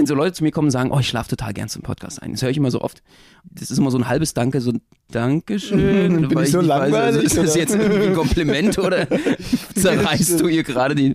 wenn so Leute zu mir kommen und sagen, oh, ich schlafe total gern zum Podcast ein. Das höre ich immer so oft. Das ist immer so ein halbes Danke, so ein Dankeschön. Bin ich so nicht langweilig, ist das jetzt irgendwie ein Kompliment oder zerreißt du hier gerade den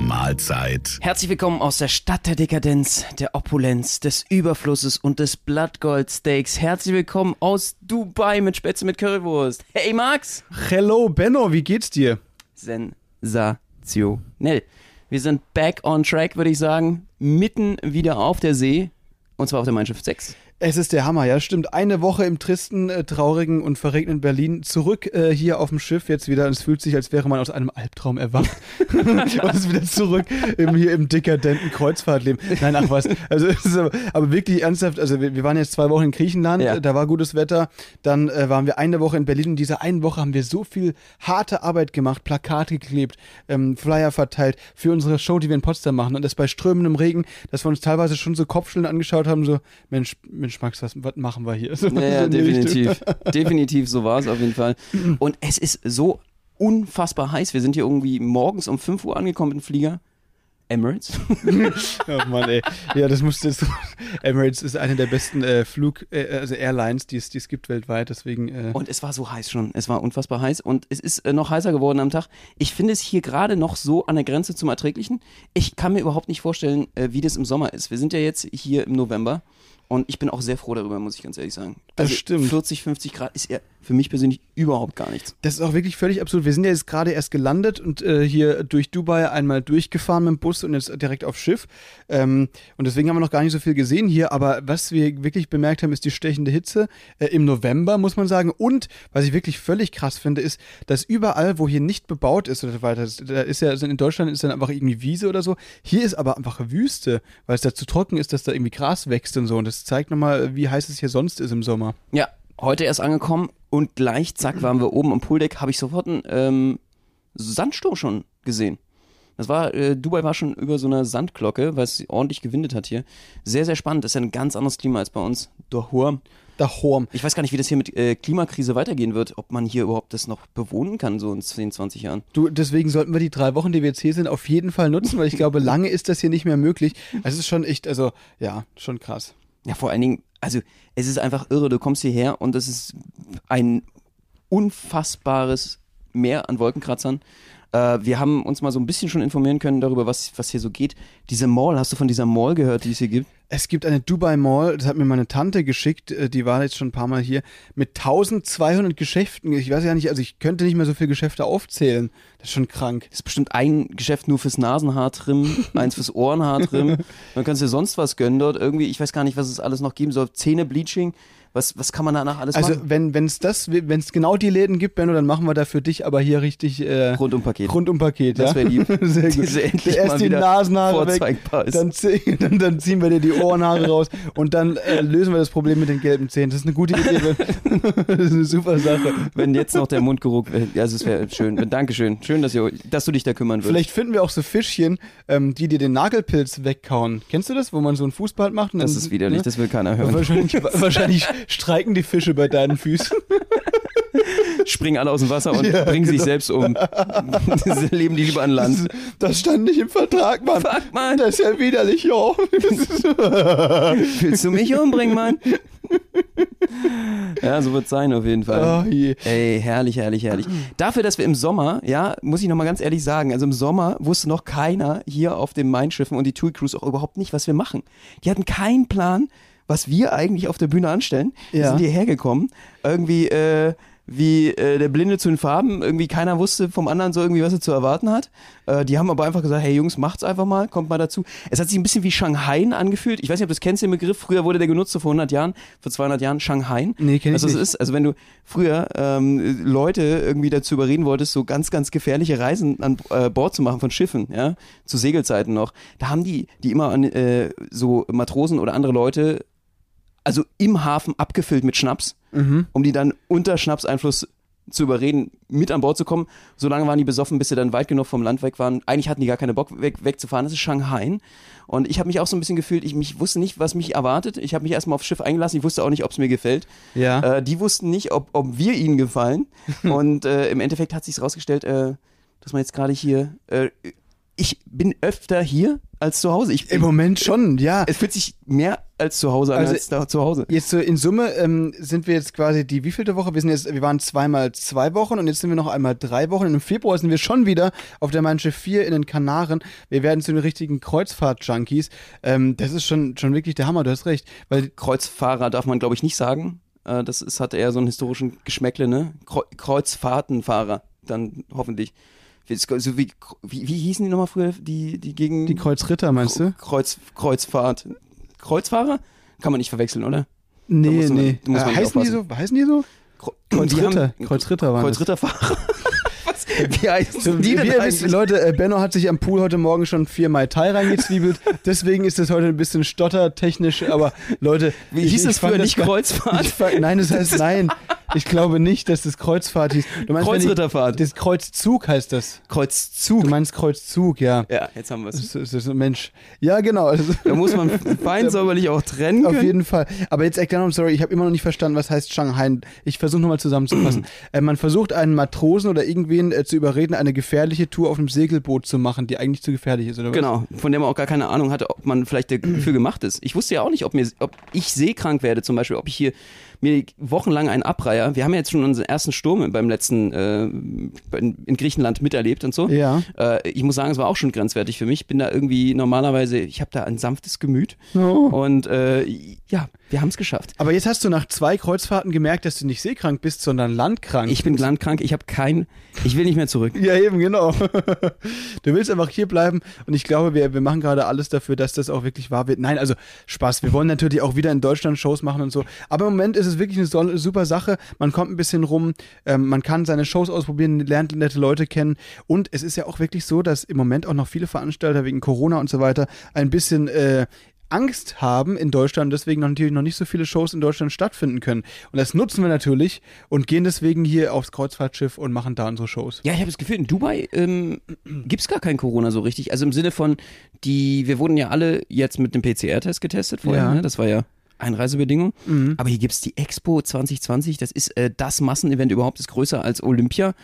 Mahlzeit. Herzlich willkommen aus der Stadt der Dekadenz, der Opulenz, des Überflusses und des Blattgoldsteaks. Herzlich willkommen aus Dubai mit Spätzle mit Currywurst. Hey Max! Hello, Benno, wie geht's dir? Sensationell. Wir sind back on track, würde ich sagen. Mitten wieder auf der See. Und zwar auf der Mein Schiff 6. Es ist der Hammer, ja, stimmt. Eine Woche im tristen, äh, traurigen und verregneten Berlin. Zurück äh, hier auf dem Schiff jetzt wieder. Und es fühlt sich, als wäre man aus einem Albtraum erwacht. und ist wieder zurück im, hier im dekadenten Kreuzfahrtleben. Nein, ach was. Also, es ist aber, aber wirklich ernsthaft. Also, wir, wir waren jetzt zwei Wochen in Griechenland. Ja. äh, Da war gutes Wetter. Dann äh, waren wir eine Woche in Berlin. Und diese eine Woche haben wir so viel harte Arbeit gemacht. Plakate geklebt, ähm, Flyer verteilt für unsere Show, die wir in Potsdam machen. Und das bei strömendem Regen, dass wir uns teilweise schon so Kopfschütteln angeschaut haben. So, Mensch, Mensch, Max, was, was machen wir hier? So, Ja, ja so in die Richtung. definitiv. definitiv, so war es auf jeden Fall. Und es ist so unfassbar heiß. Wir sind hier irgendwie morgens um 5 Uhr angekommen mit dem Flieger. Emirates. Oh Mann, ey. Ja, das musste jetzt. Emirates ist eine der besten äh, Flug, äh, also Airlines, die es die es gibt weltweit. Deswegen. Äh, Und es war so heiß schon. Es war unfassbar heiß. Und es ist äh, noch heißer geworden am Tag. Ich finde es hier gerade noch so an der Grenze zum Erträglichen. Ich kann mir überhaupt nicht vorstellen, äh, wie das im Sommer ist. Wir sind ja jetzt hier im November. Und ich bin auch sehr froh darüber, muss ich ganz ehrlich sagen. Also Das stimmt. 40, 50 Grad ist ja für mich persönlich überhaupt gar nichts. Das ist auch wirklich völlig absurd. Wir sind ja jetzt gerade erst gelandet und äh, hier durch Dubai einmal durchgefahren mit dem Bus und jetzt direkt aufs Schiff. Ähm, und deswegen haben wir noch gar nicht so viel gesehen hier. Aber was wir wirklich bemerkt haben, ist die stechende Hitze äh, im November, muss man sagen. Und was ich wirklich völlig krass finde, ist, dass überall, wo hier nicht bebaut ist oder so weiter, da ist ja also in Deutschland ist dann einfach irgendwie Wiese oder so. Hier ist aber einfach Wüste, weil es da zu trocken ist, dass da irgendwie Gras wächst und so. Und das zeigt nochmal, wie heiß es hier sonst ist im Sommer. Ja, heute erst angekommen und gleich, zack, waren wir oben am Pooldeck, habe ich sofort einen ähm, Sandsturm schon gesehen. Das war, äh, Dubai war schon über so einer Sandglocke, weil es ordentlich gewindet hat hier. Sehr, sehr spannend. Das ist ja ein ganz anderes Klima als bei uns. Dohur. Da Horm. Ich weiß gar nicht, wie das hier mit äh, Klimakrise weitergehen wird, ob man hier überhaupt das noch bewohnen kann, so in 10, 20 Jahren. Du, deswegen sollten wir die drei Wochen, die wir jetzt hier sind, auf jeden Fall nutzen, weil ich glaube, lange ist das hier nicht mehr möglich. Also es ist schon echt, also ja, schon krass. Ja, vor allen Dingen, also es ist einfach irre. Du kommst hierher und es ist ein unfassbares Meer an Wolkenkratzern. Äh, wir haben uns mal so ein bisschen schon informieren können darüber, was, was hier so geht. Diese Mall, hast du von dieser Mall gehört, die es hier gibt? Es gibt eine Dubai Mall, das hat mir meine Tante geschickt, äh, die war jetzt schon ein paar Mal hier, mit 1200 Geschäften. Ich weiß ja nicht, also ich könnte nicht mehr so viele Geschäfte aufzählen. Das ist schon krank. Das ist bestimmt ein Geschäft nur fürs Nasenhaartrimmen, eins fürs Ohrenhaartrimmen. Dann kannst du dir sonst was gönnen dort. Irgendwie, ich weiß gar nicht, was es alles noch geben soll. Zähne-Bleaching. Was, was kann man danach alles Also machen? wenn es das, wenn es genau die Läden gibt, Benno, dann machen wir da für dich aber hier richtig äh, Rundum-Paket. Rundum-Paket. Das ja? wäre lieb. Sehr gut. Diese endlich Erst mal die Nasenhaare weg, dann, dann, dann ziehen wir dir die Ohrenhaare raus und dann äh, lösen wir das Problem mit den gelben Zähnen. Das ist eine gute Idee. Das ist eine super Sache. Wenn jetzt noch der Mundgeruch, äh, also es wäre schön. Dankeschön. Schön, dass, ihr, dass du dich da kümmern würdest. Vielleicht finden wir auch so Fischchen, ähm, die dir den Nagelpilz wegkauen. Kennst du das, wo man so einen Fußball macht? Das dann- ist widerlich, ne? das will keiner hören. Wahrscheinlich, wahrscheinlich streiken die Fische bei deinen Füßen. Springen alle aus dem Wasser und Ja, bringen sich genau. selbst um. Sie leben die lieber an Land. Das stand nicht im Vertrag, Mann. Fuck, Mann. Das ist ja widerlich, jo. Willst du mich umbringen, Mann? Ja, so wird sein auf jeden Fall. Oh je. Ey, herrlich, herrlich, herrlich. Dafür, dass wir im Sommer, ja, muss ich nochmal ganz ehrlich sagen, also im Sommer wusste noch keiner hier auf den Main-Schiffen und die Tour Crews auch überhaupt nicht, was wir machen. Die hatten keinen Plan, was wir eigentlich auf der Bühne anstellen. Wir Ja. sind hierher gekommen, irgendwie, äh, wie äh, der Blinde zu den Farben. Irgendwie keiner wusste vom anderen so irgendwie, was er zu erwarten hat. Äh, die haben aber einfach gesagt, hey Jungs, macht's einfach mal, kommt mal dazu. Es hat sich ein bisschen wie Shanghai angefühlt. Ich weiß nicht, ob du das kennst, den Begriff. Früher wurde der genutzt, so vor 100 Jahren, vor 200 Jahren, Shanghai. Nee, kenn ich also, nicht. es ist, also wenn du früher ähm, Leute irgendwie dazu überreden wolltest, so ganz, ganz gefährliche Reisen an äh, Bord zu machen von Schiffen, ja, zu Segelzeiten noch, da haben die, die immer an äh, so Matrosen oder andere Leute also im Hafen abgefüllt mit Schnaps, um die dann unter Schnapseinfluss zu überreden, mit an Bord zu kommen. Solange waren die besoffen, bis sie dann weit genug vom Land weg waren. Eigentlich hatten die gar keine Bock weg, wegzufahren. Das ist Shanghai. Und ich habe mich auch so ein bisschen gefühlt, ich mich wusste nicht, was mich erwartet. Ich habe mich erstmal aufs Schiff eingelassen. Ich wusste auch nicht, ob es mir gefällt. Ja. Äh, die wussten nicht, ob, ob wir ihnen gefallen. Und äh, im Endeffekt hat sich rausgestellt, äh, dass man jetzt gerade hier. Ich bin öfter hier als zu Hause. Ich, Im Moment schon, ja. es fühlt sich mehr als zu Hause an Also- als da zu Hause. Jetzt so in Summe ähm, sind wir jetzt quasi die wievielte Woche? Wir sind jetzt, wir waren zweimal zwei Wochen und jetzt sind wir noch einmal drei Wochen. Und im Februar sind wir schon wieder auf der Manche 4 in den Kanaren. Wir werden zu den richtigen Kreuzfahrt-Junkies. Ähm, das ist schon, schon wirklich der Hammer, du hast recht. Weil Kreuzfahrer darf man, glaube ich, nicht sagen. Äh, das ist, hat eher so einen historischen Geschmäckle, ne? Kreu Kreuzfahrtenfahrer, dann hoffentlich. Wie, so wie, wie, wie hießen die nochmal früher, die, die gegen die Kreuzritter, meinst du? Kreuz, Kreuzfahrt. Kreuzfahrer? Kann man nicht verwechseln, oder? Nee, man- nee. Äh, heißen die so? Heißen die so? Kreu- Kreuzritter. Haben- Kreuzritter waren das. Kreuzritterfahrer. Wie heißen die denn wisst? Leute, äh, Benno hat sich am Pool heute Morgen schon vier Mai Tai reingezwiebelt. Deswegen ist es heute ein bisschen stottertechnisch. Aber Leute, Wie ich- hieß ich es fand früher das nicht Kreuzfahrt? Ich fand, nein, das heißt nein. Ich glaube nicht, dass das Kreuzfahrt hieß. Du meinst, Kreuzritterfahrt. Ich, das Kreuzzug heißt das. Kreuzzug. Du meinst Kreuzzug, ja. Ja, jetzt haben wir es. Das ist, das Mensch. Ja, genau. Da muss man fein säuberlich auch trennen auf können. jeden Fall. Aber jetzt erklär sorry, ich habe immer noch nicht verstanden, was heißt Shanghai. Ich versuche nochmal zusammenzufassen. äh, man versucht einen Matrosen oder irgendwen äh, zu überreden, eine gefährliche Tour auf einem Segelboot zu machen, die eigentlich zu gefährlich ist, oder was? Genau, von der man auch gar keine Ahnung hatte, ob man vielleicht dafür gemacht ist. Ich wusste ja auch nicht, ob, mir, ob ich seekrank werde, zum Beispiel, ob ich hier mir wochenlang einen abreiher. Wir haben ja jetzt schon unseren ersten Sturm beim letzten äh, in in Griechenland miterlebt und so. Ja. Äh, ich muss sagen, es war auch schon grenzwertig für mich. Ich bin da irgendwie normalerweise, ich habe da ein sanftes Gemüt. Oh. Und äh, ja, wir haben es geschafft. Aber jetzt hast du nach zwei Kreuzfahrten gemerkt, dass du nicht seekrank bist, sondern landkrank. Ich bin landkrank, ich habe kein, ich will nicht mehr zurück. Ja, eben, genau. Du willst einfach hier bleiben und ich glaube, wir, wir machen gerade alles dafür, dass das auch wirklich wahr wird. Nein, also Spaß. Wir wollen natürlich auch wieder in Deutschland Shows machen und so. Aber im Moment ist es wirklich eine super Sache. Man kommt ein bisschen rum, ähm, man kann seine Shows ausprobieren, lernt nette Leute kennen und es ist ja auch wirklich so, dass im Moment auch noch viele Veranstalter wegen Corona und so weiter ein bisschen äh, Angst haben in Deutschland, deswegen natürlich noch nicht so viele Shows in Deutschland stattfinden können. Und das nutzen wir natürlich und gehen deswegen hier aufs Kreuzfahrtschiff und machen da unsere Shows. Ja, ich habe das Gefühl, in Dubai ähm, gibt es gar kein Corona so richtig. Also im Sinne von, die, wir wurden ja alle jetzt mit dem PCR-Test getestet vorher, Ja. ne? das war ja Einreisebedingung. Aber hier gibt's die Expo 2020, das ist äh, das Massenevent überhaupt, ist größer als Olympia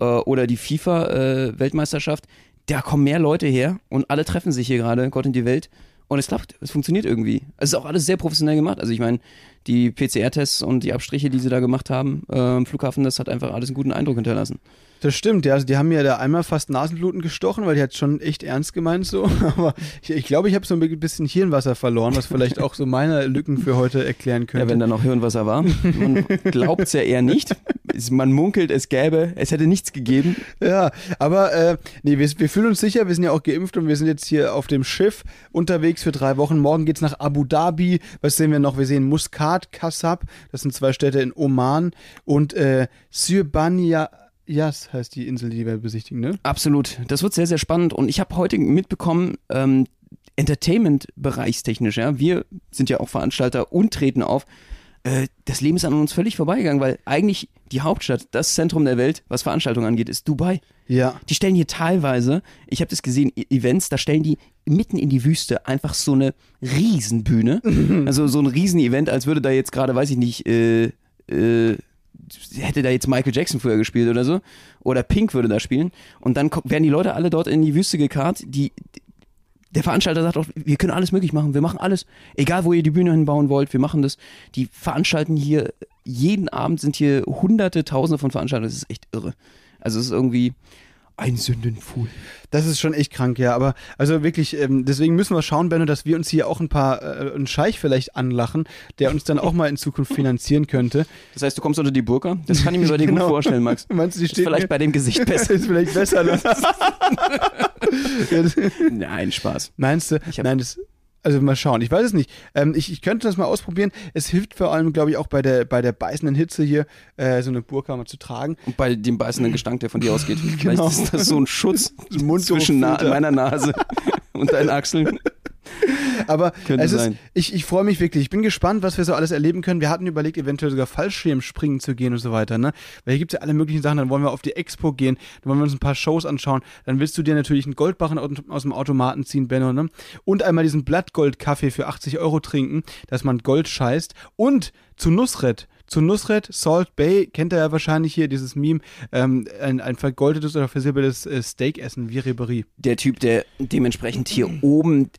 äh, oder die FIFA-Weltmeisterschaft. da kommen mehr Leute her und alle treffen sich hier gerade, Gott in die Welt. Und es klappt, es funktioniert irgendwie. Es ist auch alles sehr professionell gemacht. Also ich meine, die PCR-Tests und die Abstriche, die sie da gemacht haben äh, am Flughafen, das hat einfach alles einen guten Eindruck hinterlassen. Das stimmt, ja. Also die haben mir da einmal fast Nasenbluten gestochen, weil die hat schon echt ernst gemeint so. Aber ich glaube, ich, glaub, ich habe so ein bisschen Hirnwasser verloren, was vielleicht auch so meine Lücken für heute erklären könnte. Ja, wenn da noch Hirnwasser war. Man glaubt es ja eher nicht. Es- Man munkelt, es gäbe, es hätte nichts gegeben. Ja, aber äh, nee, wir, wir fühlen uns sicher, wir sind ja auch geimpft und wir sind jetzt hier auf dem Schiff unterwegs für drei Wochen. Morgen geht's nach Abu Dhabi. Was sehen wir noch? Wir sehen Muscat, Kassab, das sind zwei Städte in Oman und äh, Sirbaniyas heißt die Insel, die wir besichtigen, ne? Absolut. Das wird sehr, sehr spannend. Und ich habe heute mitbekommen, ähm, Entertainment-bereichstechnisch, ja, wir sind ja auch Veranstalter und treten auf. Äh, das Leben ist an uns völlig vorbeigegangen, weil eigentlich die Hauptstadt, das Zentrum der Welt, was Veranstaltungen angeht, ist Dubai. Ja. Die stellen hier teilweise, ich habe das gesehen, Events, da stellen die mitten in die Wüste einfach so eine Riesenbühne. also so ein Riesenevent, als würde da jetzt gerade, weiß ich nicht, äh, äh, hätte da jetzt Michael Jackson früher gespielt oder so. Oder Pink würde da spielen. Und dann werden die Leute alle dort in die Wüste gekarrt. Die, der Veranstalter sagt auch, wir können alles möglich machen. Wir machen alles. Egal, wo ihr die Bühne hinbauen wollt, wir machen das. Die veranstalten hier, jeden Abend sind hier hunderte, tausende von Veranstaltern. Das ist echt irre. Also es ist irgendwie ein Sündenpfuhl. Das ist schon echt krank, ja. Aber also wirklich, ähm, deswegen müssen wir schauen, Benno, dass wir uns hier auch ein paar, äh, einen Scheich vielleicht anlachen, der uns dann auch mal in Zukunft finanzieren könnte. Das heißt, du kommst unter die Burka? Das kann ich mir bei dir Genau. gut vorstellen, Max. Meinst du, die Ist steht vielleicht mir- bei dem Gesicht besser. ist vielleicht besser. Ne? Nein, Spaß. Meinst du? Ich hab- Nein, das. Also mal schauen. Ich weiß es nicht. Ähm, ich, ich könnte das mal ausprobieren. Es hilft vor allem, glaube ich, auch bei der, bei der beißenden Hitze hier, äh, so eine Burka mal zu tragen. Und bei dem beißenden Gestank, der von dir ausgeht. Vielleicht Genau. ist das so ein Schutz zwischen Na meiner Nase und deinen Achseln. Aber Könnte es ist, sein. ich, ich freue mich wirklich. Ich bin gespannt, was wir so alles erleben können. Wir hatten überlegt, eventuell sogar Fallschirmspringen zu gehen und so weiter. Ne? Weil hier gibt es ja alle möglichen Sachen. Dann wollen wir auf die Expo gehen, dann wollen wir uns ein paar Shows anschauen. Dann willst du dir natürlich einen Goldbarren aus aus dem Automaten ziehen, Benno. Ne? Und einmal diesen Blattgold-Kaffee für 80 Euro trinken, dass man Gold scheißt. Und zu Nusret. Zu Nusret, Salt Bay, kennt er ja wahrscheinlich hier, dieses Meme, ähm, ein, ein vergoldetes oder versilbertes äh, Steak essen, wie Ribery. Der Typ, der dementsprechend hier oben,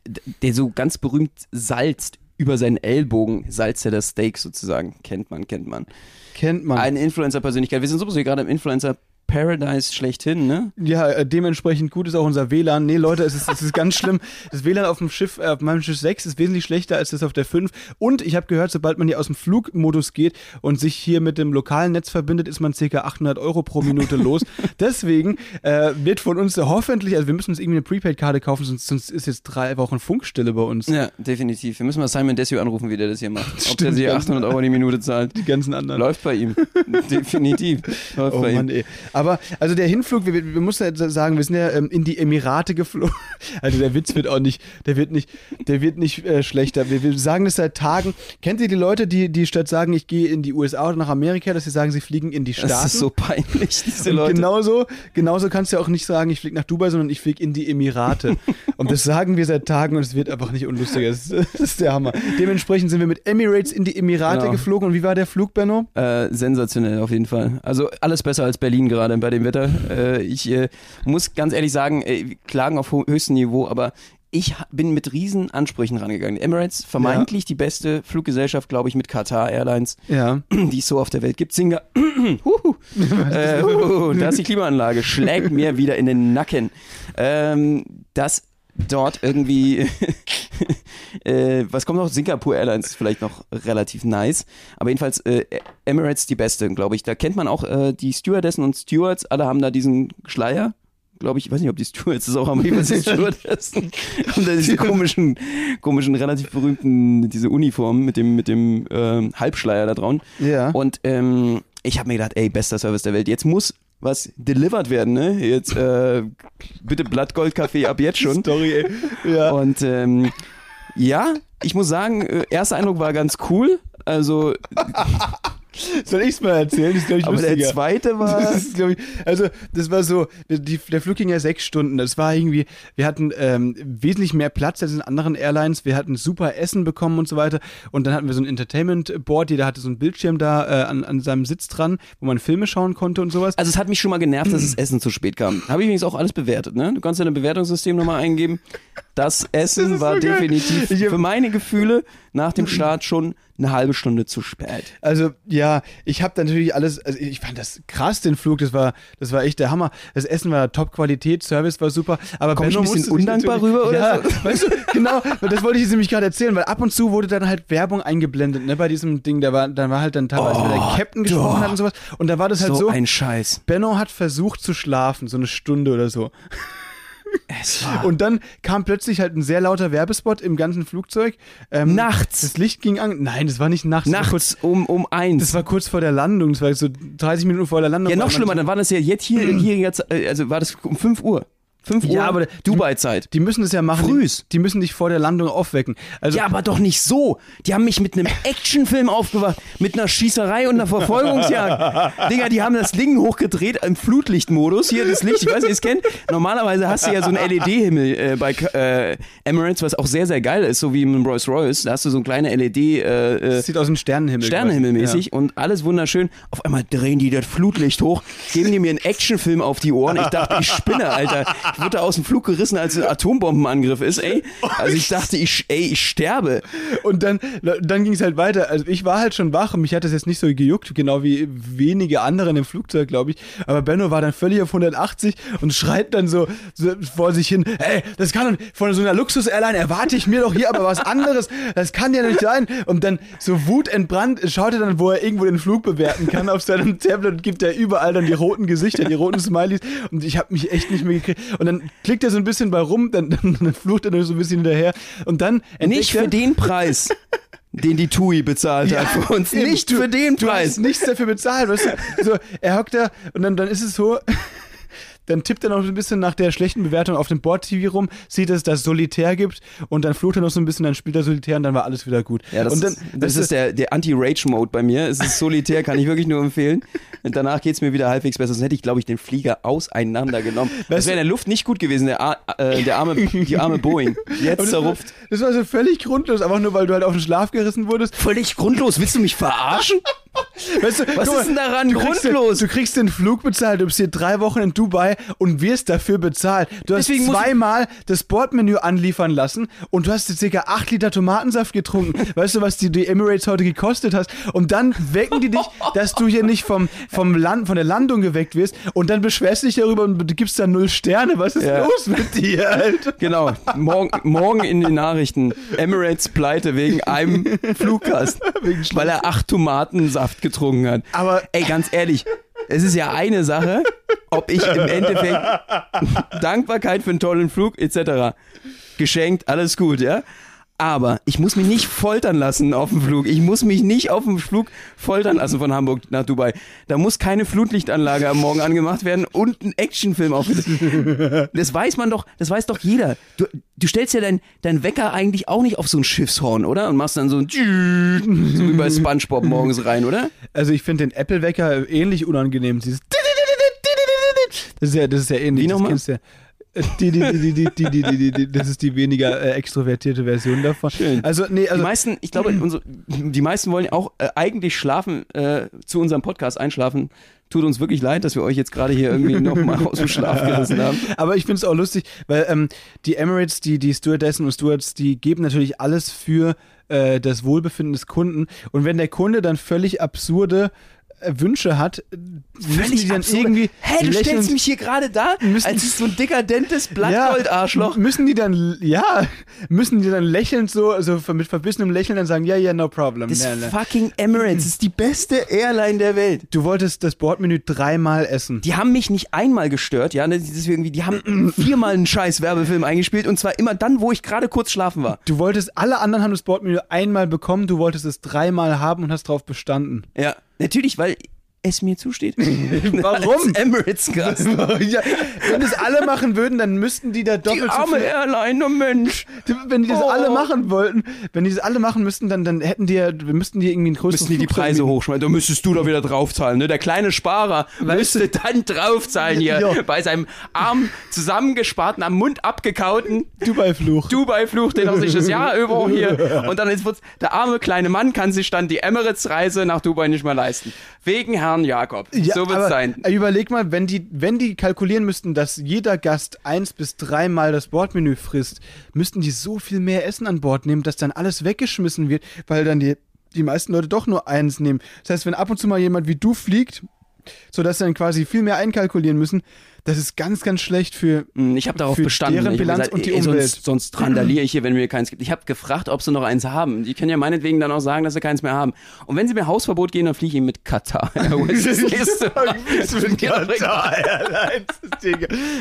der so ganz berühmt salzt über seinen Ellbogen, salzt er das Steak sozusagen. Kennt man, kennt man. Kennt man. Eine Influencer-Persönlichkeit. Wir sind sowieso hier gerade im Influencer Paradise schlechthin, ne? Ja, äh, dementsprechend gut ist auch unser WLAN. Nee, Leute, es ist, es ist ganz schlimm. Das WLAN auf dem Schiff, äh, auf meinem Schiff 6 ist wesentlich schlechter als das auf der 5. Und ich habe gehört, sobald man hier aus dem Flugmodus geht und sich hier mit dem lokalen Netz verbindet, ist man ca. 800 Euro pro Minute los. Deswegen äh, wird von uns hoffentlich, also wir müssen uns irgendwie eine Prepaid-Karte kaufen, sonst, sonst ist jetzt drei Wochen Funkstille bei uns. Ja, definitiv. Wir müssen mal Simon Desio anrufen, wie der das hier macht. Ob der Stimmt, sich ganz 800 Euro die Minute zahlt. Die ganzen anderen. Läuft bei ihm. definitiv. Oh Mann, ey. Aber, also der Hinflug, wir, wir wir müssen ja sagen, wir sind ja ähm, in die Emirate geflogen. Also der Witz wird auch nicht, der wird nicht, der wird nicht äh, schlechter. Wir, wir sagen das seit Tagen. Kennt ihr die Leute, die, die statt sagen, ich gehe in die USA oder nach Amerika, dass sie sagen, sie fliegen in die Staaten? Das ist so peinlich, diese Und Leute. genauso, genauso kannst du auch nicht sagen, ich fliege nach Dubai, sondern ich fliege in die Emirate. und das sagen wir seit Tagen und es wird einfach nicht unlustiger. Das, ist- das ist der Hammer. Dementsprechend sind wir mit Emirates in die Emirate Genau. geflogen. Und wie war der Flug, Benno? Äh, sensationell auf jeden Fall. Also alles besser als Berlin gerade bei dem Wetter. Äh, ich äh, muss ganz ehrlich sagen, äh, klagen auf ho- höchstem Niveau, aber ich bin mit riesen Ansprüchen rangegangen. Emirates, vermeintlich die beste Fluggesellschaft, glaube ich, mit Qatar Airlines, Ja. die es so auf der Welt gibt. Singa Huhu. äh, huhu, da ist die Klimaanlage, schlägt mir wieder in den Nacken. Ähm, dass dort irgendwie, äh, was kommt noch? Singapore Airlines ist vielleicht noch relativ nice. Aber jedenfalls äh, Emirates die beste, glaube ich. Da kennt man auch äh, die Stewardessen und Stewards, alle haben da diesen Schleier. Glaube ich, ich weiß nicht, ob die Stewards das auch haben, aber jedenfalls die Stewardessen haben da diese komischen, komischen, relativ berühmten, diese Uniformen mit dem, mit dem ähm, Halbschleier da drauf. Ja. Und ähm, ich habe mir gedacht, ey, bester Service der Welt. Jetzt muss was delivered werden, ne? Jetzt äh, bitte Blattgoldkaffee ab jetzt schon. Story, ey. Ja. Und ähm, ja, ich muss sagen, äh, erster Eindruck war ganz cool. Also, Soll ich es mal erzählen? Das ist, glaube ich, aber der lustiger. zweite war. Das ist, ich, also, das war so, die, der Flug ging ja sechs Stunden. Das war irgendwie, wir hatten ähm, wesentlich mehr Platz als in anderen Airlines. Wir hatten super Essen bekommen und so weiter. Und dann hatten wir so ein Entertainment-Board. Jeder hatte so einen Bildschirm da äh, an, an seinem Sitz dran, wo man Filme schauen konnte und sowas. Also es hat mich schon mal genervt, dass das Essen zu spät kam. Habe ich übrigens auch alles bewertet, ne? Du kannst ja ein Bewertungssystem nochmal eingeben. Das Essen ist war so definitiv für meine Gefühle nach dem Start schon eine halbe Stunde zu spät. Also ja, ich habe natürlich alles, also ich fand das krass, den Flug, das war, das war echt der Hammer. Das Essen war Top-Qualität, Service war super, aber Komm ich Benno ein bisschen undankbar rüber oder ja, so? weißt du, genau, das wollte ich jetzt nämlich gerade erzählen, weil ab und zu wurde dann halt Werbung eingeblendet, ne, bei diesem Ding, da war, dann war halt dann teilweise, wenn der Captain gesprochen doch. hat und sowas und da war das halt so so, ein Scheiß. Benno hat versucht zu schlafen, so eine Stunde oder so. Und dann kam plötzlich halt ein sehr lauter Werbespot im ganzen Flugzeug. Ähm, Nachts. Das Licht ging an. Nein, das war nicht nachts. War kurz, nachts um, um eins. das war kurz vor der Landung. Das war so 30 Minuten vor der Landung. Ja, noch schlimmer, dann war das ja jetzt hier, hier jetzt, äh, also war das um 5 Uhr. 5 Uhr Ja, aber Dubai-Zeit. Die müssen das ja machen. Frühs. Die, die müssen dich vor der Landung aufwecken. Also, Ja, aber doch nicht so. Die haben mich mit einem Actionfilm aufgewacht, mit einer Schießerei und einer Verfolgungsjagd. Digga, die haben das Ding hochgedreht im Flutlichtmodus. Hier das Licht, ich weiß nicht, ihr es kennt. Normalerweise hast du ja so einen LED-Himmel äh, bei äh, Emirates, was auch sehr, sehr geil ist, so wie im Rolls Royce. Da hast du so eine kleine LED äh, äh, das sieht aus ein Sternenhimmel. Sternenhimmelmäßig und alles wunderschön. Auf einmal drehen die das Flutlicht hoch, geben die mir einen Actionfilm auf die Ohren. Ich dachte, ich spinne, Alter. Ich wurde aus dem Flug gerissen, als ein Atombombenangriff ist, ey. Also ich dachte, ich, ey, ich sterbe. Und dann, dann ging es halt weiter. Also ich war halt schon wach und mich hat das jetzt nicht so gejuckt, genau wie wenige anderen im Flugzeug, glaube ich. Aber Benno war dann völlig auf 180 und schreit dann so, so vor sich hin, hey, das kann doch- von so einer Luxus-Airline erwarte ich mir doch hier aber was anderes. Das kann ja nicht sein. Und dann so wutentbrannt schaut er dann, wo er irgendwo den Flug bewerten kann auf seinem Tablet und gibt er überall dann die roten Gesichter, die roten Smileys. Und ich habe mich echt nicht mehr gekriegt. Und dann klickt er so ein bisschen bei rum, dann, dann, dann flucht er so ein bisschen hinterher. Und dann Nicht er, für den Preis, den die TUI bezahlt hat für uns. Eben, Nicht du- für den Du Preis. hast nichts dafür bezahlt. Weißt du? so, er hockt da und dann, dann ist es so, dann tippt er noch ein bisschen nach der schlechten Bewertung auf dem Board-TV rum, sieht, dass es das Solitär gibt und dann flucht er noch so ein bisschen, dann spielt er Solitär und dann war alles wieder gut. Ja, das, und dann, ist, das ist der, der Anti-Rage-Mode bei mir. Es ist solitär, kann ich wirklich nur empfehlen. Und danach geht's mir wieder halbwegs besser. Sonst hätte ich, glaube ich, den Flieger auseinandergenommen. Das Weißt wäre du- in der Luft nicht gut gewesen, der, Ar äh, der arme, die arme Boeing. Jetzt das, war, zerrupft. das war so völlig grundlos, einfach nur, weil du halt auf den Schlaf gerissen wurdest. Völlig grundlos. Willst du mich verarschen? Weißt du, Was mal, ist denn daran du grundlos? Den, du kriegst den Flug bezahlt, du bist hier drei Wochen in Dubai und wirst dafür bezahlt. Du hast Deswegen ich- zweimal das Bordmenü anliefern lassen und du hast jetzt circa acht Liter Tomatensaft getrunken. weißt du, was die, die Emirates heute gekostet hast? Und dann wecken die dich, dass du hier nicht vom, vom Land, von der Landung geweckt wirst und dann beschwerst du dich darüber und du gibst da null Sterne. Was ist Ja. los mit dir, Alter? Genau. Morgen, morgen in den Nachrichten. Emirates pleite wegen einem Fluggast. weil er acht Tomatensaft getrunken hat. Aber- ey, ganz ehrlich, es ist ja eine Sache, ob ich im Endeffekt Dankbarkeit für einen tollen Flug etc. geschenkt, alles gut, ja. Aber ich muss mich nicht foltern lassen auf dem Flug. Ich muss mich nicht auf dem Flug foltern lassen von Hamburg nach Dubai. Da muss keine Flutlichtanlage am Morgen angemacht werden und ein Actionfilm auf. Das weiß man doch, das weiß doch jeder. Du, du stellst ja dein, dein Wecker eigentlich auch nicht auf so ein Schiffshorn, oder? Und machst dann so ein so wie bei Spongebob morgens rein, oder? Also ich finde den Apple-Wecker ähnlich unangenehm. Dieses das ist ja, das ist ja ähnlich. Wie nochmal? Die, die, die, die, die, die, die, die, die, das ist die weniger äh, extrovertierte Version davon. Schön. Also, nee, Die also meisten, ich glaube, unsere, die meisten wollen ja auch äh, eigentlich schlafen, äh, zu unserem Podcast einschlafen. Tut uns wirklich leid, dass wir euch jetzt gerade hier irgendwie nochmal aus dem Schlaf gerissen haben. Aber ich finde es auch lustig, weil ähm, die Emirates, die, die Stewardessen und Stewards, die geben natürlich alles für äh, das Wohlbefinden des Kunden. Und wenn der Kunde dann völlig absurde äh, Wünsche hat, müssen die dann absurd. irgendwie Hä, du stellst mich hier gerade da Müssen- als so ein dekadentes Blattgold-Arschloch. Ja, müssen die dann, ja, müssen die dann lächelnd so, also mit verbissenem Lächeln dann sagen, ja, ja, no problem. Das Nee, fucking Emirates ist die beste Airline der Welt. Du wolltest das Bordmenü dreimal essen. Die haben mich nicht einmal gestört, ja, ne, irgendwie, die haben viermal einen scheiß Werbefilm eingespielt und zwar immer dann, wo ich gerade kurz schlafen war. Du wolltest, alle anderen haben das Bordmenü einmal bekommen, du wolltest es dreimal haben und hast drauf bestanden. Ja, natürlich, weil es mir zusteht. Warum? Emirates Gast. ja, wenn das alle machen würden, dann müssten die da Die doppelt so arme viel. Airline, oh Mensch. Wenn die das Oh. alle machen wollten, wenn die das alle machen müssten, dann, dann hätten die ja, müssten die irgendwie einen größeren Müssen die die Preise hochschmeißen, da müsstest du doch wieder draufzahlen, ne? Der kleine Sparer müsste dann draufzahlen hier Ja. bei seinem arm zusammengesparten, am Mund abgekauten Dubai-Fluch. Dubai-Fluch, den er sich das Jahr über hier. Und dann ist der arme kleine Mann kann sich dann die Emirates-Reise nach Dubai nicht mehr leisten. Wegen Herrn Jakob. Ja, so wird's aber sein. Überleg mal, wenn die, wenn die kalkulieren müssten, dass jeder Gast eins bis dreimal das Bordmenü frisst, müssten die so viel mehr Essen an Bord nehmen, dass dann alles weggeschmissen wird, weil dann die, die meisten Leute doch nur eins nehmen. Das heißt, wenn ab und zu mal jemand wie du fliegt, sodass sie dann quasi viel mehr einkalkulieren müssen, das ist ganz, ganz schlecht für. Hm, Ich habe darauf für bestanden. deren Bilanz und die ey, Umwelt. Sonst, sonst randaliere ich hier, wenn mir keins gibt. Ich habe gefragt, ob sie noch eins haben. Die können ja meinetwegen dann auch sagen, dass sie keins mehr haben. Und wenn sie mir Hausverbot gehen, dann fliege ich mit Katar. Das nächste Mal.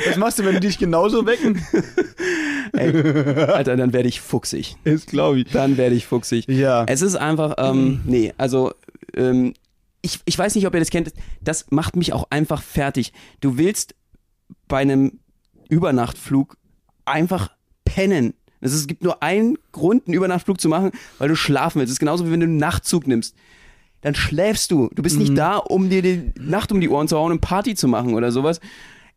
Was machst du, wenn die dich genauso wecken? Ey, Alter, dann werde ich fuchsig. Das glaube ich. Dann werde ich fuchsig. Ja. Es ist einfach, ähm, nee, also ähm, ich, ich weiß nicht, ob ihr das kennt. Das macht mich auch einfach fertig. Du willst bei einem Übernachtflug einfach pennen. Es gibt nur einen Grund, einen Übernachtflug zu machen, weil du schlafen willst. Es ist genauso wie wenn du einen Nachtzug nimmst. Dann schläfst du. Du bist nicht da, um dir die Nacht um die Ohren zu hauen und Party zu machen oder sowas.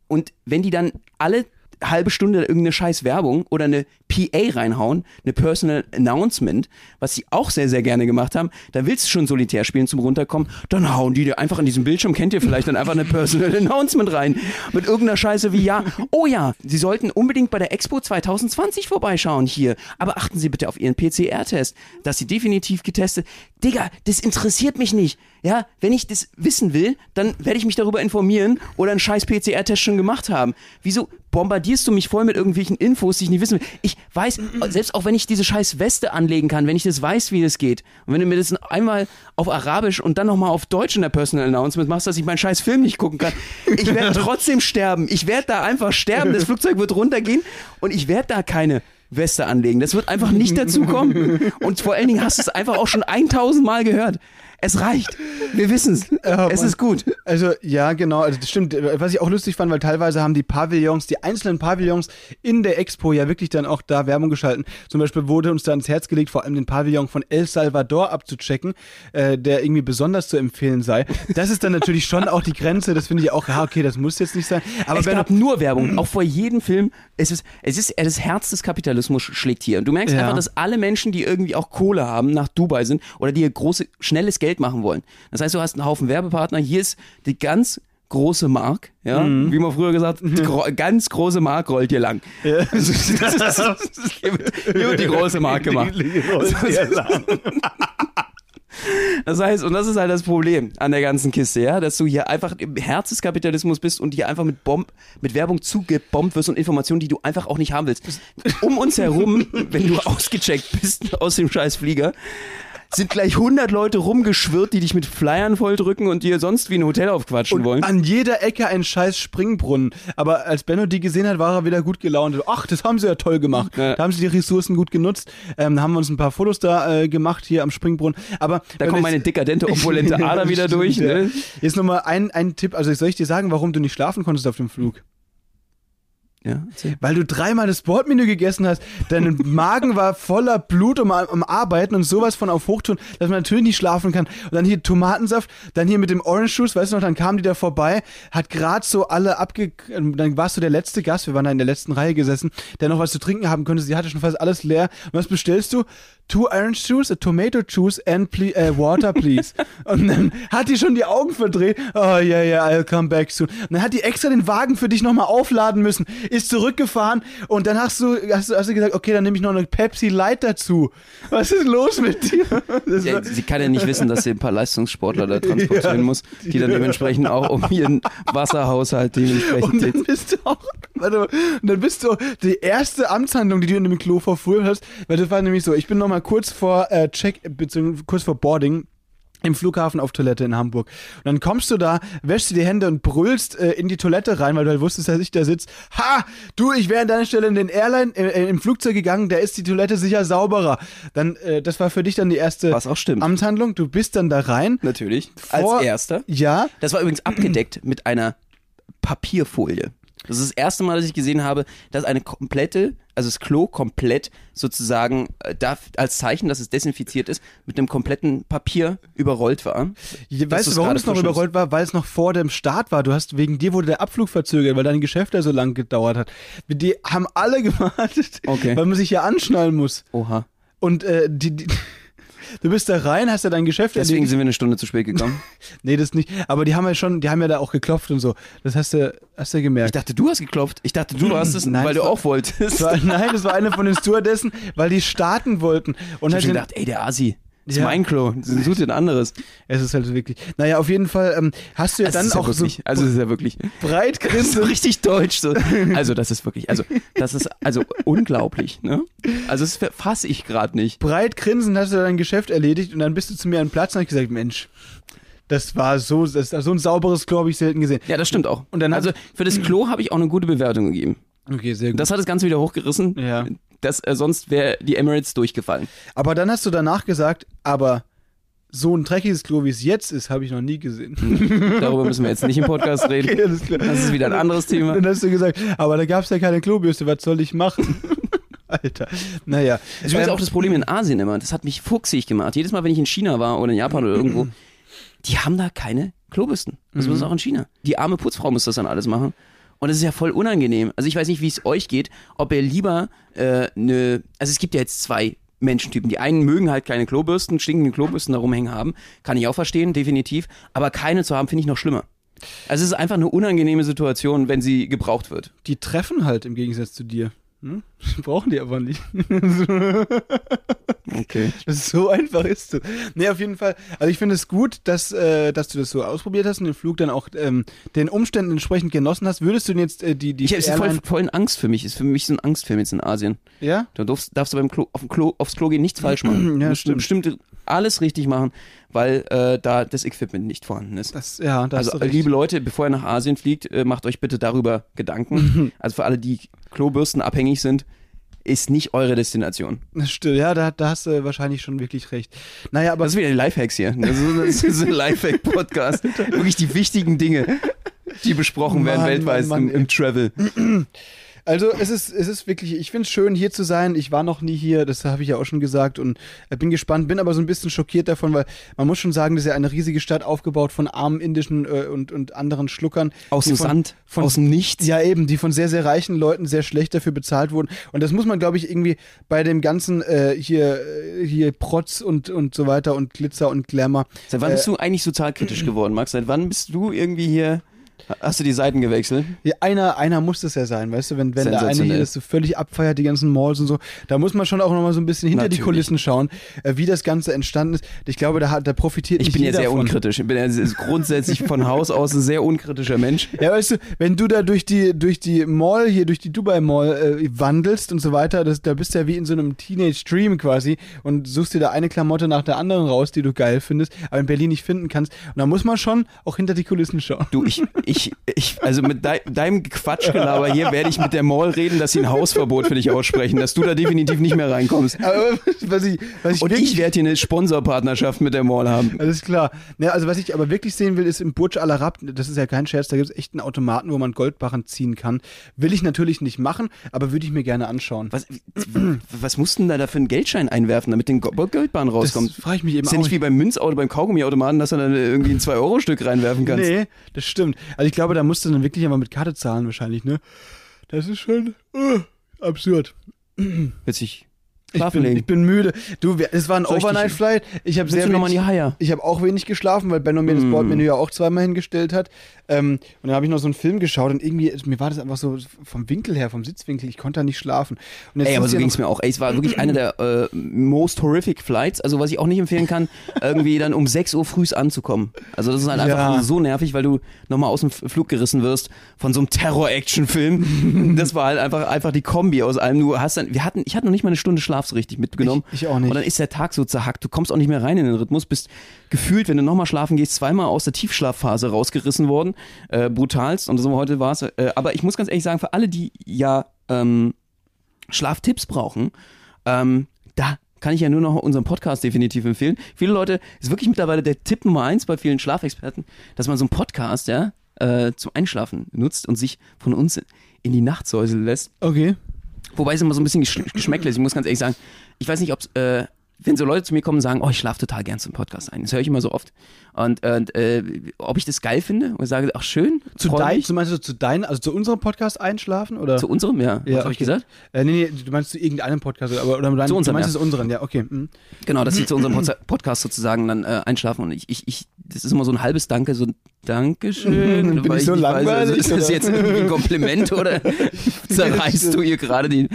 Und wenn die dann alle halbe Stunde irgendeine scheiß Werbung oder eine PA reinhauen, eine Personal Announcement, was sie auch sehr, sehr gerne gemacht haben, dann willst du schon Solitär spielen zum Runterkommen, dann hauen die dir einfach in diesem Bildschirm, kennt ihr vielleicht, dann einfach eine Personal Announcement rein. Mit irgendeiner Scheiße wie, ja, oh ja, sie sollten unbedingt bei der Expo 2020 vorbeischauen hier, aber achten Sie bitte auf Ihren PCR-Test, dass Sie definitiv getestet. Digga, das interessiert mich nicht. Ja, wenn ich das wissen will, dann werde ich mich darüber informieren oder einen scheiß PCR-Test schon gemacht haben. Wieso bombardierst du mich voll mit irgendwelchen Infos, die ich nicht wissen will? Ich weiß, selbst auch wenn ich diese scheiß Weste anlegen kann, wenn ich das weiß, wie das geht, und wenn du mir das einmal auf Arabisch und dann nochmal auf Deutsch in der Personal Announcement machst, dass ich meinen scheiß Film nicht gucken kann, ich werde trotzdem sterben. Ich werde da einfach sterben. Das Flugzeug wird runtergehen und ich werde da keine Weste anlegen. Das wird einfach nicht dazu kommen. Und vor allen Dingen hast du es einfach auch schon 1000 Mal gehört. Es reicht. Wir wissen es. Ja, es ist gut. Also ja, genau, also das stimmt. Was ich auch lustig fand, weil teilweise haben die Pavillons, die einzelnen Pavillons in der Expo ja wirklich dann auch da Werbung geschalten. Zum Beispiel wurde uns da ans Herz gelegt, vor allem den Pavillon von El Salvador abzuchecken, äh, der irgendwie besonders zu empfehlen sei. Das ist dann natürlich schon auch die Grenze. Das finde ich auch, ja okay, das muss jetzt nicht sein. Aber es wenn gab nur Werbung, auch vor jedem Film. Es ist, es ist, das Herz des Kapitalismus schlägt hier. Und du merkst Ja. einfach, dass alle Menschen, die irgendwie auch Kohle haben, nach Dubai sind oder die große, schnelles Geld machen wollen. Das heißt, du hast einen Haufen Werbepartner. Hier ist die ganz große Mark, ja, Mhm. wie man früher gesagt hat, die gro ganz große Mark rollt hier lang. Also, das ist, das ist, hier, wird, hier wird die große Mark gemacht. Das heißt, und das ist halt das Problem an der ganzen Kiste, ja, dass du hier einfach im Herz des Kapitalismus bist und hier einfach mit Bomb, mit Werbung zugebombt wirst und Informationen, die du einfach auch nicht haben willst. Um uns herum, wenn du ausgecheckt bist aus dem scheiß Flieger, sind gleich 100 Leute rumgeschwirrt, die dich mit Flyern volldrücken und dir sonst wie ein Hotel aufquatschen Und wollen. an jeder Ecke ein scheiß Springbrunnen. Aber als Benno die gesehen hat, war er wieder gut gelaunt. Ach, das haben sie ja toll gemacht. Ja. Da haben sie die Ressourcen gut genutzt. Ähm, da haben wir uns ein paar Fotos da äh, gemacht hier am Springbrunnen. Aber Da kommt wir meine dekadente, opulente Ader wieder durch. Ne? Jetzt nochmal ein, ein Tipp. Also soll ich dir sagen, warum du nicht schlafen konntest auf dem Flug? Ja. Weil du dreimal das Bordmenü gegessen hast. Dein Magen war voller Blut um, am Arbeiten und sowas von auf Hochtouren, dass man natürlich nicht schlafen kann. Und dann hier Tomatensaft, dann hier mit dem Orange Juice, weißt du noch, dann kamen die da vorbei, hat gerade so alle abge... Dann warst du der letzte Gast, wir waren da in der letzten Reihe gesessen, der noch was zu trinken haben könnte. Sie hatte schon fast alles leer. Und was bestellst du? Two Orange Juice, a Tomato Juice and ple äh, water, please. und dann hat die schon die Augen verdreht. Oh, yeah, yeah, I'll come back soon. Und dann hat die extra den Wagen für dich nochmal aufladen müssen, ist zurückgefahren und dann hast du, hast, hast du gesagt, okay, dann nehme ich noch eine Pepsi Light dazu. Was ist los mit dir? Ja, sie kann ja nicht wissen, dass sie ein paar Leistungssportler da transportieren Ja. muss, die dann dementsprechend auch um ihren Wasserhaushalt dementsprechend Und dann bist du auch, warte mal, und dann bist du die erste Amtshandlung, die du in dem Klo verfuhr hast, weil das war nämlich so, ich bin nochmal kurz vor äh, Check, beziehungsweise kurz vor Boarding im Flughafen auf Toilette in Hamburg. Und dann kommst du da, wäschst dir die Hände und brüllst äh, in die Toilette rein, weil du halt wusstest, dass ich da sitze. Ha! Du, ich wäre an deiner Stelle in den Airline, äh, äh, im Flugzeug gegangen, da ist die Toilette sicher sauberer. Dann, äh, das war für dich dann die erste Was auch stimmt. Amtshandlung. Du bist dann da rein. Natürlich. Vor- Als erster. Ja, Das war übrigens abgedeckt mit einer Papierfolie. Das ist das erste Mal, dass ich gesehen habe, dass eine komplette, also das Klo komplett sozusagen äh, darf, als Zeichen, dass es desinfiziert ist, mit einem kompletten Papier überrollt war. Weißt du, warum es noch frisch ist. überrollt war? Weil es noch vor dem Start war. Du hast, wegen dir wurde der Abflug verzögert, weil dein Geschäft da so lang gedauert hat. Die haben alle gewartet, Okay. weil man sich ja anschnallen muss. Oha. Und äh, die, die, du bist da rein, hast ja dein Geschäft Deswegen erledigt. sind wir eine Stunde zu spät gekommen. Nee, das nicht. Aber die haben ja schon, die haben ja da auch geklopft und so. Das hast du, hast du Ich gemerkt. dachte, du hast geklopft. Ich dachte, du hast es, Nein, weil du war- auch wolltest. Das war, nein, das war eine von den Stewardessen, weil die starten wollten. Und Ich hab schon gedacht, ey, der Asi. Das ist Ja. mein Klo. Such dir ein anderes. es ist halt so wirklich. Naja, auf jeden Fall ähm, hast du ja Also, dann ist ja auch wirklich, also es ist ja wirklich. so breit Das ist so richtig deutsch. So. Also das ist wirklich, also das ist also unglaublich. Ne? Also das fasse ich gerade nicht. breit grinsend hast du dein Geschäft erledigt und dann bist du zu mir an den Platz und hab ich gesagt, Mensch, das war so, das so ein sauberes Klo habe ich selten gesehen. Ja, das stimmt auch. Und dann also für das Klo habe ich auch eine gute Bewertung gegeben. Okay, sehr gut. Das hat das Ganze wieder hochgerissen. Ja. Das, äh, sonst wäre die Emirates durchgefallen. aber dann hast du danach gesagt, aber so ein dreckiges Klo, wie es jetzt ist, habe ich noch nie gesehen. Darüber müssen wir jetzt nicht im Podcast reden. Okay, alles klar. Das ist wieder ein anderes Thema. Dann hast du gesagt, aber da gab es ja keine Klobürste, was soll ich machen? Alter. Naja. Das ist Ähm, auch das Problem in Asien immer. Das hat mich fuchsig gemacht. Jedes Mal, wenn ich in China war oder in Japan oder irgendwo, die haben da keine Klobürsten. Das Mhm. ist auch in China. Die arme Putzfrau muss das dann alles machen. Und das ist ja voll unangenehm. Also ich weiß nicht, wie es euch geht, ob ihr lieber äh, eine, also es gibt ja jetzt zwei Menschentypen. Die einen mögen halt keine Klobürsten, stinkende Klobürsten da rumhängen haben. Kann ich auch verstehen, definitiv. Aber keine zu haben, finde ich noch schlimmer. Also es ist einfach eine unangenehme Situation, wenn sie gebraucht wird. die treffen halt im Gegensatz zu dir. Hm? Brauchen die aber nicht. Okay. Das ist so einfach ist das. Nee, auf jeden Fall. Also ich finde es gut, dass, äh, dass du das so ausprobiert hast und den Flug dann auch ähm, den Umständen entsprechend genossen hast. Würdest du denn jetzt äh, die, die Ich habe voll, voll in Angst für mich. Ist für mich so ein Angstfilm jetzt in Asien. Ja? Da darfst, darfst du beim Klo, auf dem Klo, aufs Klo gehen nichts falsch machen. Ja, stimmt. bestimmt alles richtig machen, weil äh, da das Equipment nicht vorhanden ist. Das, ja, da hast also liebe Leute, bevor ihr nach Asien fliegt, äh, macht euch bitte darüber Gedanken. also für alle, die Klobürsten abhängig sind, ist nicht eure Destination. Das stimmt, ja, da, da hast du wahrscheinlich schon wirklich recht. Naja, aber Das ist wieder die Lifehacks hier. Das ist, das ist ein Lifehack-Podcast. Wirklich die wichtigen Dinge, die besprochen werden Mann, weltweit Mann, Mann, im, im Travel. Also es ist, es ist wirklich, ich finde es schön, hier zu sein. Ich war noch nie hier, das habe ich ja auch schon gesagt und äh, bin gespannt, bin aber so ein bisschen schockiert davon, weil man muss schon sagen, das ist ja eine riesige Stadt aufgebaut von armen indischen äh, und, und anderen Schluckern. Aus dem von, Sand, von, aus dem Nichts. Ja, eben, die von sehr, sehr reichen Leuten sehr schlecht dafür bezahlt wurden. Und das muss man, glaube ich, irgendwie bei dem ganzen äh, hier, äh, hier Protz und, und so weiter und Glitzer und Glamour. Seit wann Äh, bist du eigentlich sozialkritisch geworden, Max? Seit wann bist du irgendwie hier, hast du die Seiten gewechselt? Ja, einer, einer muss das ja sein, weißt du, wenn, wenn der eine hier das so völlig abfeiert, die ganzen Malls und so, da muss man schon auch nochmal so ein bisschen hinter die Natürlich. Kulissen schauen, äh, wie das Ganze entstanden ist. Ich glaube, da, hat, da profitiert Ich nicht bin ja jeder sehr von. unkritisch. Ich bin ja grundsätzlich von Haus aus ein sehr unkritischer Mensch. Ja, weißt du, wenn du da durch die, durch die Mall, hier durch die Dubai Mall äh, wandelst und so weiter, das, da bist du ja wie in so einem Teenage Dream quasi und suchst dir da eine Klamotte nach der anderen raus, die du geil findest, aber in Berlin nicht finden kannst. Und da muss man schon auch hinter die Kulissen schauen. Du, ich, ich, ich, also mit dei- deinem Quatschgelaber hier werde ich mit der Mall reden, dass sie ein Hausverbot für dich aussprechen, dass du da definitiv nicht mehr reinkommst. Aber was ich, was ich Und ich werde hier eine Sponsorpartnerschaft mit der Mall haben. Alles klar. Ja, also was ich aber wirklich sehen will, ist im Burj Al Arab, das ist ja kein Scherz, da gibt es echt einen Automaten, wo man Goldbarren ziehen kann. Will ich natürlich nicht machen, aber würde ich mir gerne anschauen. Was, was mussten da da für einen Geldschein einwerfen, damit den Go- Geldbahn rauskommt? Das frage ich mich eben ist ja nicht wie beim Münzauto, beim Kaugummiautomaten, dass du dann irgendwie ein 2-Euro-Stück reinwerfen kannst. Nee, das stimmt. Also ich glaube, da musst du dann wirklich aber mit Karte zahlen wahrscheinlich, ne? Das ist schon uh, absurd. Witzig. Ich bin, ich bin müde. Du, es war ein Overnight-Flight. Ich habe sehr wenig, die Haie? ich habe auch wenig geschlafen, weil Benno mir das Mm. Bordmenü ja auch zweimal hingestellt hat. Ähm, und dann habe ich noch so einen Film geschaut und irgendwie, mir war das einfach so vom Winkel her, vom Sitzwinkel, ich konnte da nicht schlafen. Ey, aber so ging noch- es mir auch. Ey, es war wirklich einer der äh, most horrific Flights. Also was ich auch nicht empfehlen kann, irgendwie dann um 6 Uhr frühs anzukommen. Also das ist halt einfach Ja. so nervig, weil du nochmal aus dem Flug gerissen wirst von so einem Terror-Action-Film. das war halt einfach, einfach die Kombi aus allem. Du hast dann, wir hatten, ich hatte noch nicht mal eine Stunde Schlaf so richtig mitgenommen. Ich- ich auch nicht. Und dann ist der Tag so zerhackt. Du kommst auch nicht mehr rein in den Rhythmus. Bist gefühlt, wenn du nochmal schlafen gehst, zweimal aus der Tiefschlafphase rausgerissen worden. Äh, brutalst. Und so heute war es. Äh, aber ich muss ganz ehrlich sagen, für alle, die ja ähm, Schlaftipps brauchen, ähm, da kann ich ja nur noch unseren Podcast definitiv empfehlen. Viele Leute, ist wirklich mittlerweile der Tipp Nummer eins bei vielen Schlafexperten, dass man so einen Podcast, ja, äh, zum Einschlafen nutzt und sich von uns in die Nacht säuseln lässt. Okay. Wobei es immer so ein bisschen gesch geschmäcklich ist. Ich muss ganz ehrlich sagen, ich weiß nicht, ob äh, wenn so Leute zu mir kommen und sagen, oh, ich schlafe total gern zum Podcast ein. Das höre ich immer so oft. Und äh, äh, ob ich das geil finde und sage, ach schön, Zu deinem, zu, meinst du zu deinem, also zu unserem Podcast einschlafen oder? zu unserem, ja. Ja, Was habe ich okay. gesagt? Äh, nee, nee, du meinst zu irgendeinem Podcast oder, oder dein, Zu unserem, du meinst ja. es unseren, ja, okay. mhm. Genau, dass sie zu unserem Pod- Podcast sozusagen dann äh, einschlafen und ich, ich, ich, das ist immer so ein halbes Danke, so ein Dankeschön. Bin ich so nicht weiß, also langweilig, ist das jetzt irgendwie ein Kompliment oder zerreißt du hier gerade den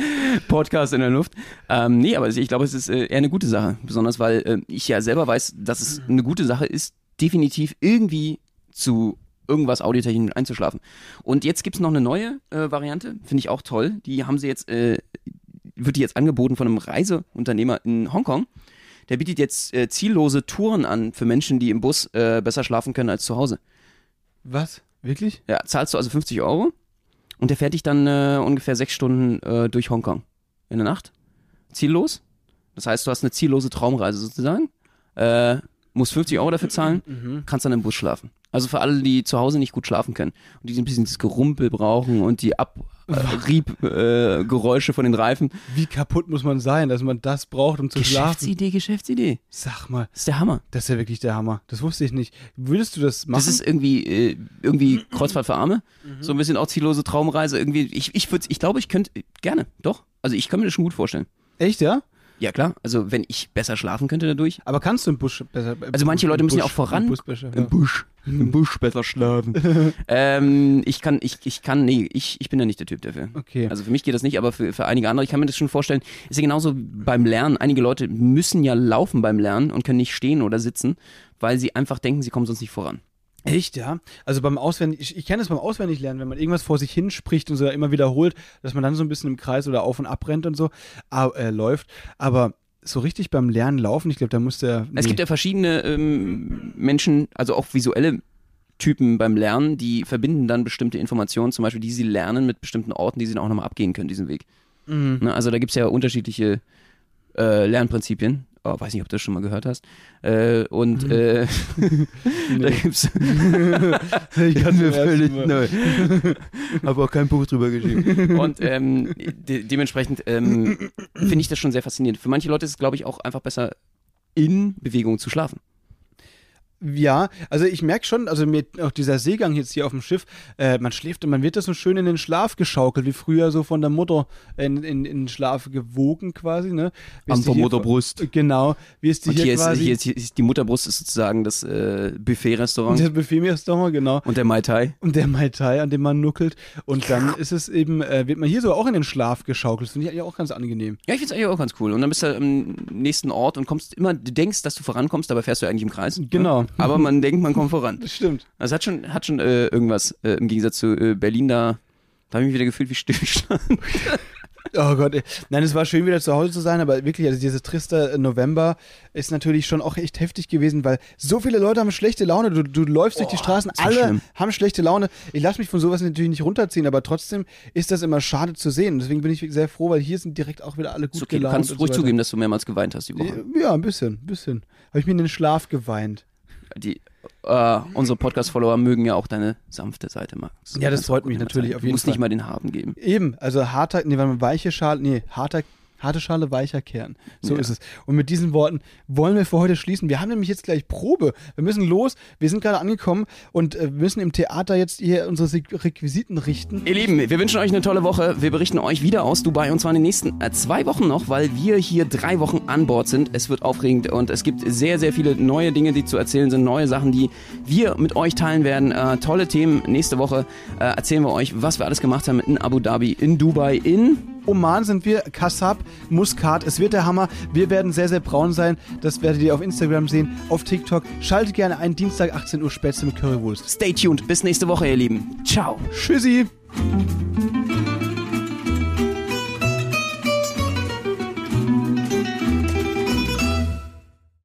Podcast in der Luft? Ähm, nee, aber ich glaube, es ist äh, eher eine gute Sache. Besonders, weil äh, ich ja selber weiß, dass es eine gute Sache ist, definitiv irgendwie zu irgendwas audiotechnisch einzuschlafen. Und jetzt gibt's noch eine neue äh, Variante, finde ich auch toll. Die haben sie jetzt, äh, wird die jetzt angeboten von einem Reiseunternehmer in Hongkong. Der bietet jetzt äh, ziellose Touren an für Menschen, die im Bus äh, besser schlafen können als zu Hause. Was? Wirklich? Ja, zahlst du also 50 Euro und der fährt dich dann äh, ungefähr sechs Stunden äh, durch Hongkong in der Nacht. Ziellos. Das heißt, du hast eine ziellose Traumreise sozusagen. Äh, musst 50 Euro dafür zahlen, Mhm. kannst dann im Bus schlafen. Also für alle, die zu Hause nicht gut schlafen können und die ein bisschen das Gerumpel brauchen und die Abriebgeräusche äh, Geräusche von den Reifen. Wie kaputt muss man sein, dass man das braucht, um zu schlafen? Geschäftsidee, Geschäftsidee. Sag mal, Das ist der Hammer. das ist ja wirklich der Hammer. Das wusste ich nicht. Würdest du das machen? Das ist irgendwie, äh, irgendwie Kreuzfahrt für Arme. Mhm. So ein bisschen auch ziellose Traumreise. Irgendwie, ich, ich würde, ich glaube, ich könnte, gerne, doch. Also ich kann mir das schon gut vorstellen. Echt, ja? Ja klar, also wenn ich besser schlafen könnte dadurch. Aber kannst du im Busch besser. äh, Also manche Leute müssen ja Busch- auch voran. Im Busch besser, ja. Im Busch. Im Busch besser schlafen. ähm, ich kann, ich, ich kann, nee, ich, ich bin ja nicht der Typ dafür. Okay. Also für mich geht das nicht, aber für, für einige andere, ich kann mir das schon vorstellen, ist ja genauso beim Lernen. Einige Leute müssen ja laufen beim Lernen und können nicht stehen oder sitzen, weil sie einfach denken, sie kommen sonst nicht voran. Echt, ja? Also beim Auswendig, ich, ich kenne das beim Auswendiglernen, wenn man irgendwas vor sich hinspricht und so immer wiederholt, dass man dann so ein bisschen im Kreis oder auf und ab rennt und so ah, äh, läuft. Aber so richtig beim Lernen laufen, ich glaube, da muss der. Es gibt ja verschiedene ähm, Menschen, also auch visuelle Typen beim Lernen, die verbinden dann bestimmte Informationen, zum Beispiel, die sie lernen mit bestimmten Orten, die sie dann auch nochmal abgehen können, diesen Weg. Ne, also da gibt's ja unterschiedliche äh, Lernprinzipien. Oh, weiß nicht, ob du das schon mal gehört hast. Äh, und äh, da gibt's Ich kann mir völlig neu. Habe auch kein Buch drüber geschrieben. Und ähm, de dementsprechend ähm, finde ich das schon sehr faszinierend. Für manche Leute ist es, glaube ich, auch einfach besser, in Bewegung zu schlafen. Ja, also ich merke schon, also mit auch dieser Seegang jetzt hier auf dem Schiff, äh, man schläft und man wird da so schön in den Schlaf geschaukelt, wie früher so von der Mutter in, in, in den Schlaf gewogen quasi, ne? Wie Am hier- Mutterbrust. Genau, wie es die Und hier, hier ist, quasi... hier, ist, hier ist die Mutterbrust ist sozusagen das äh, Buffet-Restaurant das Buffet-Restaurant, genau. und der Mai Tai. Und der Mai Tai, an dem man nuckelt. Und dann ist es eben, äh, wird man hier so auch in den Schlaf geschaukelt. Das finde ich eigentlich auch ganz angenehm. Ja, ich finde es eigentlich auch ganz cool. Und dann bist du am nächsten Ort und kommst immer, du denkst, dass du vorankommst, dabei fährst du eigentlich im Kreis. Genau. Ne? Aber man denkt, man kommt voran. Das stimmt. Also hat schon, hat schon äh, irgendwas äh, im Gegensatz zu äh, Berlin da. Da habe ich mich wieder gefühlt wie Stillstand. Oh Gott, ey. nein, es war schön wieder zu Hause zu sein, aber wirklich, also dieses triste November ist natürlich schon auch echt heftig gewesen, weil so viele Leute haben schlechte Laune. Du, du läufst durch die Straßen, alle schlimm. haben schlechte Laune. Ich lasse mich von sowas natürlich nicht runterziehen, aber trotzdem ist das immer schade zu sehen. Deswegen bin ich sehr froh, weil hier sind direkt auch wieder alle gut okay, du gelaunt. kannst und ruhig so zugeben, dass du mehrmals geweint hast die Woche. Ja, ein bisschen, ein bisschen. Habe ich mir in den Schlaf geweint. Die, äh, unsere Podcast-Follower mögen ja auch deine sanfte Seite, Max. Ja, das freut mich natürlich auf Du jeden musst Fall. nicht mal den Harten geben. Eben, also harter, nee, weiche Schale, nee, harter, harte Schale, weicher Kern. So Ja. ist es. Und mit diesen Worten wollen wir für heute schließen. Wir haben nämlich jetzt gleich Probe. Wir müssen los. Wir sind gerade angekommen und äh, müssen im Theater jetzt hier unsere Requisiten richten. Ihr Lieben, wir wünschen euch eine tolle Woche. Wir berichten euch wieder aus Dubai und zwar in den nächsten äh, zwei Wochen noch, weil wir hier drei Wochen an Bord sind. Es wird aufregend und es gibt sehr, sehr viele neue Dinge, die zu erzählen sind, neue Sachen, die wir mit euch teilen werden. Äh, tolle Themen. Nächste Woche äh, erzählen wir euch, was wir alles gemacht haben in Abu Dhabi, in Dubai, in Oman sind wir, Kassab, Muscat. Es wird der Hammer. Wir werden sehr, sehr braun sein. Das werdet ihr auf Instagram sehen, auf TikTok. Schaltet gerne ein, Dienstag 18 Uhr Spätzle mit Currywurst. Stay tuned. Bis nächste Woche, ihr Lieben. Ciao. Tschüssi.